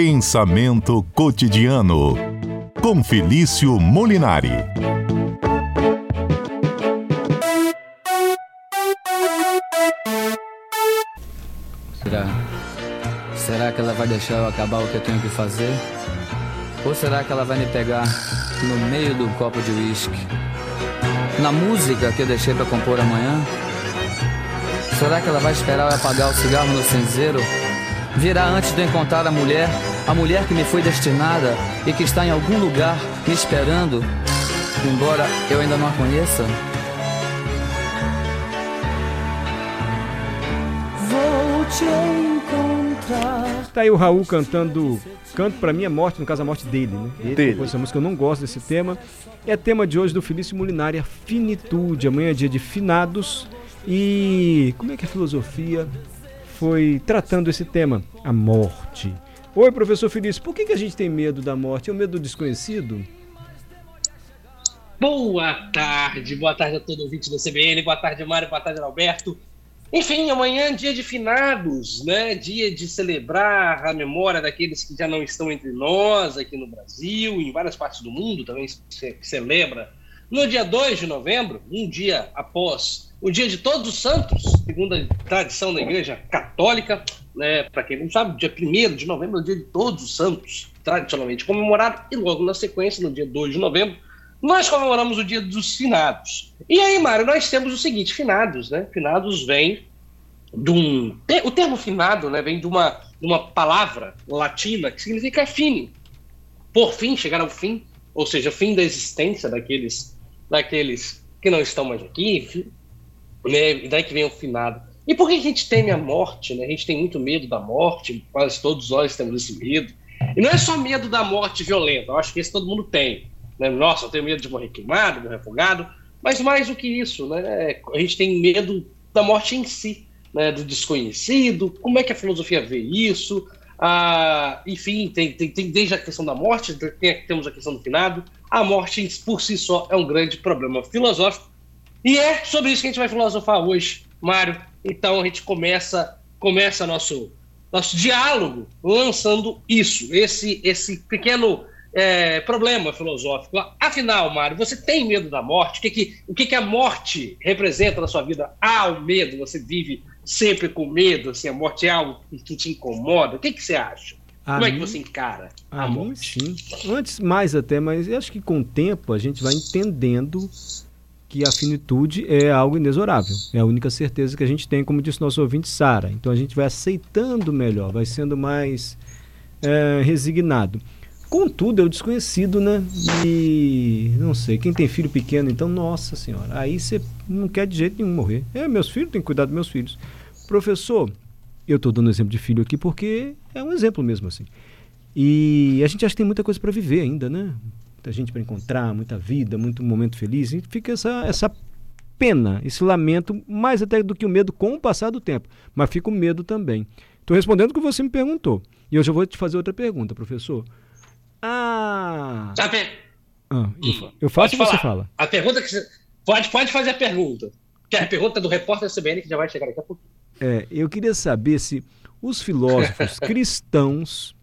Pensamento cotidiano com Felício Molinari. Será? Será que ela vai deixar eu acabar o que eu tenho que fazer? Ou será que ela vai me pegar no meio do copo de uísque? Na música que eu deixei para compor amanhã? Será que ela vai esperar eu apagar o cigarro no cinzeiro? Virá antes de eu encontrar a mulher, a mulher que me foi destinada e que está em algum lugar me esperando, embora eu ainda não a conheça? Vou te encontrar. Tá aí o Raul cantando Canto pra minha morte, no caso a morte dele, né? Ele Dele. essa música, eu não gosto desse tema. É tema de hoje do Felício Molinari, a finitude. Amanhã é dia de finados. E como é que a filosofia foi tratando esse tema? A morte. Oi, professor Felício, por que, que a gente tem medo da morte? É o medo do desconhecido? Boa tarde, boa tarde a todo ouvinte do CBN, boa tarde, Mário, boa tarde, Alberto. Enfim, amanhã é dia de finados, né? Dia de celebrar a memória daqueles que já não estão entre nós aqui no Brasil, em várias partes do mundo também se celebra. No dia 2 de novembro, um dia após o dia de Todos os Santos, segundo a tradição da Igreja Católica, né? Para quem não sabe, dia 1 de novembro é o dia de Todos os Santos, tradicionalmente comemorado, e logo na sequência, no dia 2 de novembro, nós comemoramos o dia dos finados. E aí, Mário, nós temos o seguinte: finados, né? Finados vem de um. O termo finado né, vem de uma, uma palavra latina que significa fine. Por fim, chegar ao fim, ou seja, fim da existência daqueles, daqueles que não estão mais aqui, né, daí que vem o finado. E por que a gente teme a morte? Né? A gente tem muito medo da morte, quase todos nós temos esse medo. E não é só medo da morte violenta, eu acho que esse todo mundo tem. Né? Nossa, eu tenho medo de morrer queimado, morrer afogado, mas mais do que isso, né? a gente tem medo da morte em si, né? do desconhecido, como é que a filosofia vê isso, ah, enfim, tem, tem, tem desde a questão da morte, tem, temos a questão do finado, a morte por si só é um grande problema filosófico, e é sobre isso que a gente vai filosofar hoje, Mário. Então a gente começa começa nosso nosso diálogo lançando isso, esse esse pequeno é, problema filosófico. Afinal, Mário, você tem medo da morte? O que, que, o que, que a morte representa na sua vida? Há o medo? Você vive sempre com medo? Assim, a morte é algo que te incomoda? O que, que você acha? A Como é que mim- você encara a, A mim, morte? sim. Antes, mais até, mas eu acho que com o tempo a gente vai entendendo que a finitude é algo inexorável. É a única certeza que a gente tem, como disse nosso ouvinte Sara. Então a gente vai aceitando melhor, vai sendo mais é, resignado. Contudo, é o desconhecido, né? E não sei, quem tem filho pequeno, então, nossa senhora, aí você não quer de jeito nenhum morrer. É, meus filhos, tem que cuidar dos meus filhos. Professor, eu estou dando exemplo de filho aqui porque é um exemplo mesmo assim. E a gente acha que tem muita coisa para viver ainda, né? Muita gente para encontrar, muita vida, muito momento feliz. E fica essa, essa pena, esse lamento, mais até do que o medo com o passar do tempo. Mas fica o medo também. Estou respondendo o que você me perguntou. E eu já vou te fazer outra pergunta, professor. Ah! Per- ah, eu, fa- eu faço ou você fala? A pergunta que você... Pode, pode fazer a pergunta. Que é a pergunta do repórter CBN que já vai chegar daqui a pouco. É, eu queria saber se os filósofos cristãos,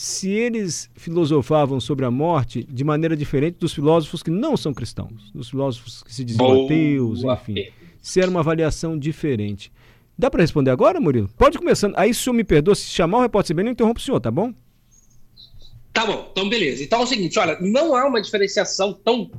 se eles filosofavam sobre a morte de maneira diferente dos filósofos que não são cristãos, dos filósofos que se diziam Boa ateus, enfim. Se era uma avaliação diferente. Dá para responder agora, Murilo? Pode começando. Aí, se o senhor me perdoa, se chamar o repórter CBN, eu interrompo o senhor, tá bom? Tá bom, então beleza. Então é o seguinte, olha, não há uma diferenciação tão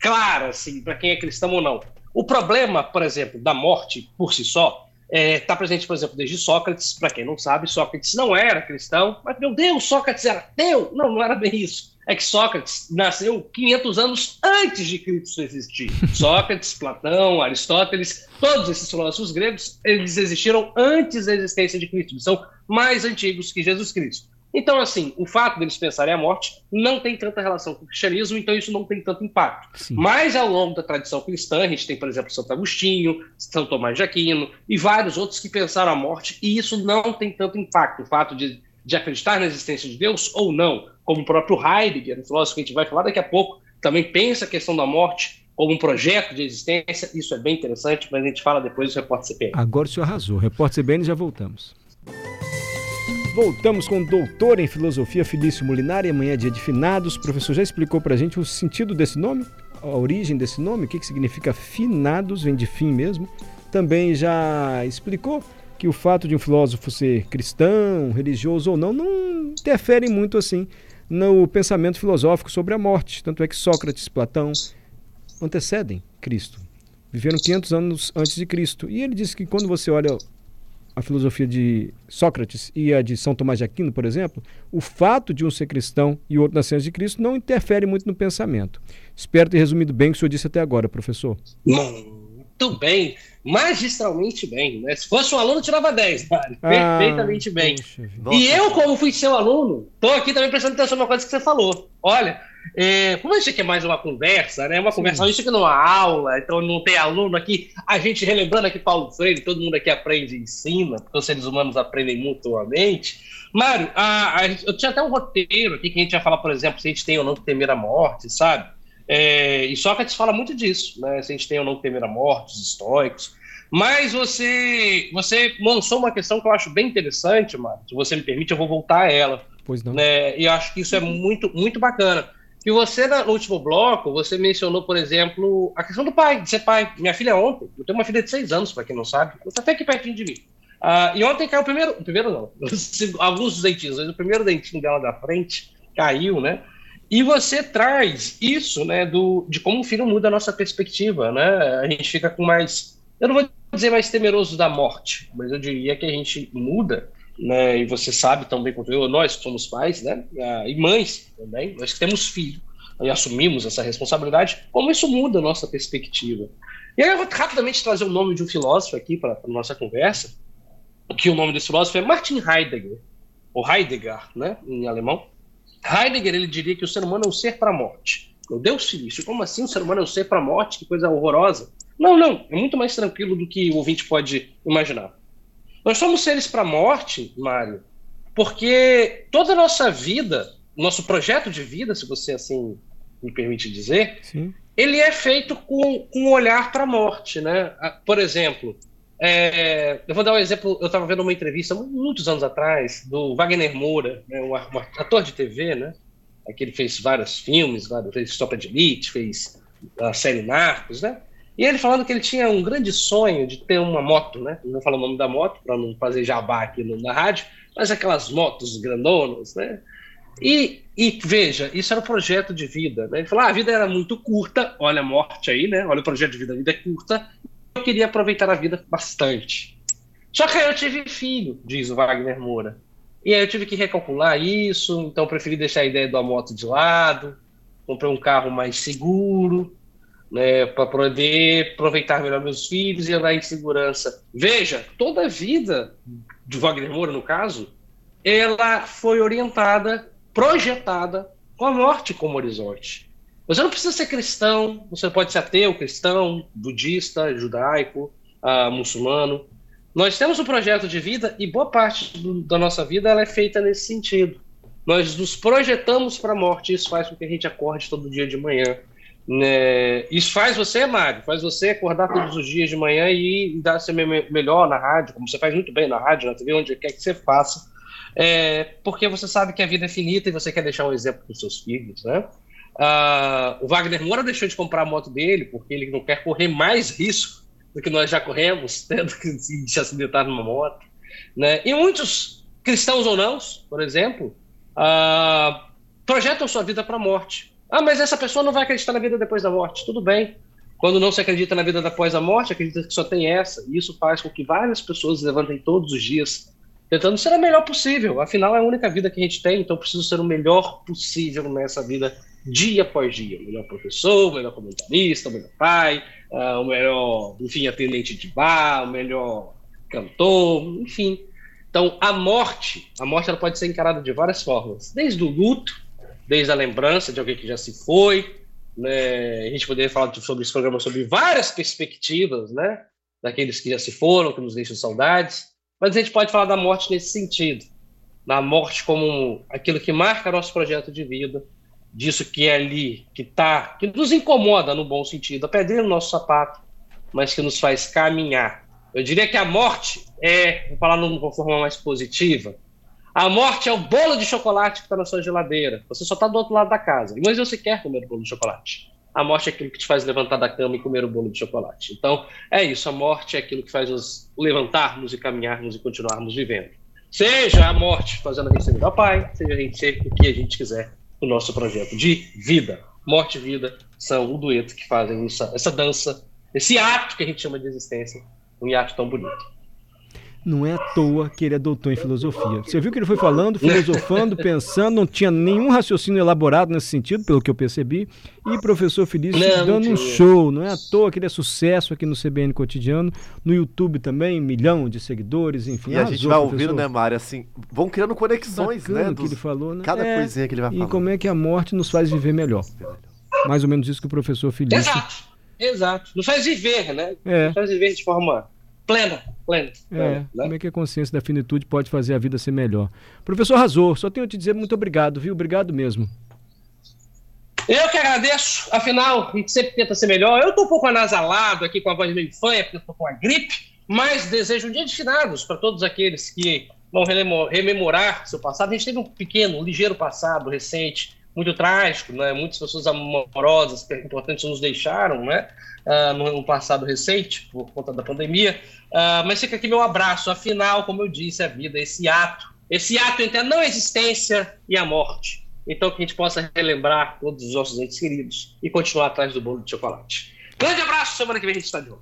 clara assim para quem é cristão ou não. O problema, por exemplo, da morte por si só está presente, por exemplo, desde Sócrates. Para quem não sabe, Sócrates não era cristão, mas meu Deus, Sócrates era ateu? Não, não era bem isso. É que Sócrates nasceu 500 anos antes de Cristo existir. Sócrates, Platão, Aristóteles, todos esses filósofos gregos, eles existiram antes da existência de Cristo. Eles são mais antigos que Jesus Cristo. Então, assim, o fato deles pensarem a morte não tem tanta relação com o cristianismo, então isso não tem tanto impacto. Sim. Mas ao longo da tradição cristã, a gente tem, por exemplo, Santo Agostinho, São Tomás de Aquino e vários outros que pensaram a morte, e isso não tem tanto impacto. O fato de, de acreditar na existência de Deus ou não, como o próprio Heidegger, um filósofo que a gente vai falar daqui a pouco, também pensa a questão da morte como um projeto de existência. Isso é bem interessante, mas a gente fala depois do repórter CPM. Agora o senhor arrasou. Repórter CBN, já voltamos. Voltamos com o doutor em filosofia Felício Molinari. Amanhã é dia de finados. O professor já explicou para a gente o sentido desse nome, a origem desse nome, o que, que significa finados, vem de fim mesmo. Também já explicou que o fato de um filósofo ser cristão, religioso ou não, não interfere muito assim no pensamento filosófico sobre a morte. Tanto é que Sócrates, Platão antecedem Cristo. Viveram 500 anos antes de Cristo. E ele disse que quando você olha a filosofia de Sócrates e a de São Tomás de Aquino, por exemplo, o fato de um ser cristão e outro nascer de Cristo não interfere muito no pensamento. Espero ter resumido bem o que o senhor disse até agora, professor. Muito bem, magistralmente bem. Né? Se fosse um aluno, tirava 10, Mário. Ah, Perfeitamente bem. e eu, como fui seu aluno, estou aqui também prestando atenção numa coisa que você falou. Olha, é, como isso aqui é mais uma conversa, né? Uma Sim. conversa, isso aqui não é uma aula, então não tem aluno aqui. A gente relembrando aqui Paulo Freire, todo mundo aqui aprende e ensina, porque os seres humanos aprendem mutuamente. Mário, a, a, eu tinha até um roteiro aqui que a gente ia falar, por exemplo, se a gente tem ou não que temer a morte, sabe? É, e Sócrates fala muito disso, né? Se a gente tem ou não que temer a morte, os estoicos. Mas você, você lançou uma questão que eu acho bem interessante, Mário. Se você me permite, eu vou voltar a ela. Pois não. Né? E eu acho que isso é muito, muito bacana. E você, no último bloco, você mencionou, por exemplo, a questão do pai, de ser pai. Minha filha ontem, eu tenho uma filha de seis anos, para quem não sabe, ela está até aqui pertinho de mim. Uh, e ontem caiu o primeiro, o primeiro não, alguns dos dentinhos, mas o primeiro dentinho dela da frente caiu, né? E você traz isso, né, do, de como o filho muda a nossa perspectiva, né? A gente fica com mais, eu não vou dizer mais temeroso da morte, mas eu diria que a gente muda né, e você sabe tão bem quanto eu, nós somos pais, né, e mães também, nós que temos filho, e assumimos essa responsabilidade, como isso muda a nossa perspectiva. E aí eu vou rapidamente trazer o nome de um filósofo aqui para a nossa conversa, que o nome desse filósofo é Martin Heidegger, ou Heidegger, né, em alemão. Heidegger, ele diria que o ser humano é um ser para a morte. Meu Deus, Felício, como assim o ser humano é um ser para a morte? Que coisa horrorosa. Não, não, é muito mais tranquilo do que o ouvinte pode imaginar. Nós somos seres para a morte, Mário, porque toda a nossa vida, nosso projeto de vida, se você assim me permite dizer, Sim. ele é feito com, com um olhar para a morte, né? Por exemplo, é, eu vou dar um exemplo. Eu estava vendo uma entrevista muitos anos atrás do Wagner Moura, né, um, ator de TV, né? Aquele fez vários filmes, vários, fez Sopa de Elite, fez a série Narcos, né? E ele falando que ele tinha um grande sonho de ter uma moto, né? Não vou falar o nome da moto para não fazer jabá aqui na rádio, mas aquelas motos grandonas, né? E, e veja, isso era um projeto de vida. Né? Ele falou: ah, a vida era muito curta, olha a morte aí, né? Olha o projeto de vida, a vida é curta. Eu queria aproveitar a vida bastante. Só que aí eu tive filho, diz o Wagner Moura. E aí eu tive que recalcular isso, então preferi deixar a ideia da moto de lado, comprei um carro mais seguro, né, para poder aproveitar melhor meus filhos e andar em segurança. Veja, toda a vida de Wagner Moura, no caso, ela foi orientada, projetada com a morte como horizonte. Você não precisa ser cristão, você pode ser ateu, cristão, budista, judaico, uh, muçulmano. Nós temos um projeto de vida e boa parte do, da nossa vida ela é feita nesse sentido. Nós nos projetamos para a morte, isso faz com que a gente acorde todo dia de manhã né? Isso faz você, Mário, faz você acordar todos os dias de manhã e dar ser melhor na rádio, como você faz muito bem na rádio, na TV, onde quer que você faça, é, porque você sabe que a vida é finita e você quer deixar um exemplo para os seus filhos, né? Ah, o Wagner Moura deixou de comprar a moto dele porque ele não quer correr mais risco do que nós já corremos, né, do que se acidentar numa moto. Né? E muitos cristãos ou não, por exemplo, ah, projetam sua vida para a morte. Ah, mas essa pessoa não vai acreditar na vida depois da morte. Tudo bem. Quando não se acredita na vida após a morte, acredita que só tem essa. E isso faz com que várias pessoas levantem todos os dias tentando ser a melhor possível. Afinal, é a única vida que a gente tem, então preciso ser o melhor possível nessa vida, dia após dia. O melhor professor, o melhor comentarista, o melhor pai, uh, o melhor, enfim, atendente de bar, o melhor cantor, enfim. Então, a morte, a morte ela pode ser encarada de várias formas, desde o luto, desde a lembrança de alguém que já se foi. Né? A gente poderia falar sobre esse programa sobre várias perspectivas, né? Daqueles que já se foram, que nos deixam saudades. Mas a gente pode falar da morte nesse sentido. Da morte como aquilo que marca nosso projeto de vida, disso que é ali, que tá, que nos incomoda no bom sentido, a pedrinha no nosso sapato, mas que nos faz caminhar. Eu diria que a morte é, vou falar de uma forma mais positiva, A morte é o bolo de chocolate que está na sua geladeira. Você só está do outro lado da casa. Mas você quer comer o bolo de chocolate. A morte é aquilo que te faz levantar da cama e comer o bolo de chocolate. Então, é isso. A morte é aquilo que faz nos levantarmos e caminharmos e continuarmos vivendo. Seja a morte fazendo a gente ser melhor pai, seja a gente ser o que a gente quiser no nosso projeto de vida. Morte e vida são o dueto que fazem essa, essa dança, esse ato que a gente chama de existência, um ato tão bonito. Não é à toa que ele é doutor em filosofia. Você viu que ele foi falando, filosofando, pensando, não tinha nenhum raciocínio elaborado nesse sentido, pelo que eu percebi. E professor Felício não, dando um show. Não é à toa que ele é sucesso aqui no CBN Cotidiano, no YouTube também, um milhão de seguidores, enfim. E a gente vai ouvindo, né, Mário? Assim, vão criando conexões, Bacana né? que ele falou, né? Cada é, coisinha que ele vai falando. E como é que a morte nos faz viver melhor. Mais ou menos isso que o professor Felício. Exato, exato. Nos faz viver, né? É. Nos faz viver de forma plena, É, né? como é que a consciência da finitude pode fazer a vida ser melhor? Professor Razor, só tenho a te dizer muito obrigado, viu? Obrigado mesmo. Eu que agradeço, afinal, a gente sempre tenta ser melhor. Eu estou um pouco anasalado aqui com a voz meio fanha, porque eu estou com a gripe, mas desejo um dia de finados para todos aqueles que vão rememorar seu passado. A gente teve um pequeno, ligeiro passado recente, muito trágico, né? Muitas pessoas amorosas, importantes nos deixaram, né? Uh, no passado recente, por conta da pandemia. Uh, mas fica aqui meu abraço. Afinal, como eu disse, a vida é esse ato, esse ato entre a não existência e a morte. Então, que a gente possa relembrar todos os nossos entes queridos e continuar atrás do bolo de chocolate. Grande abraço, semana que vem a gente está de novo.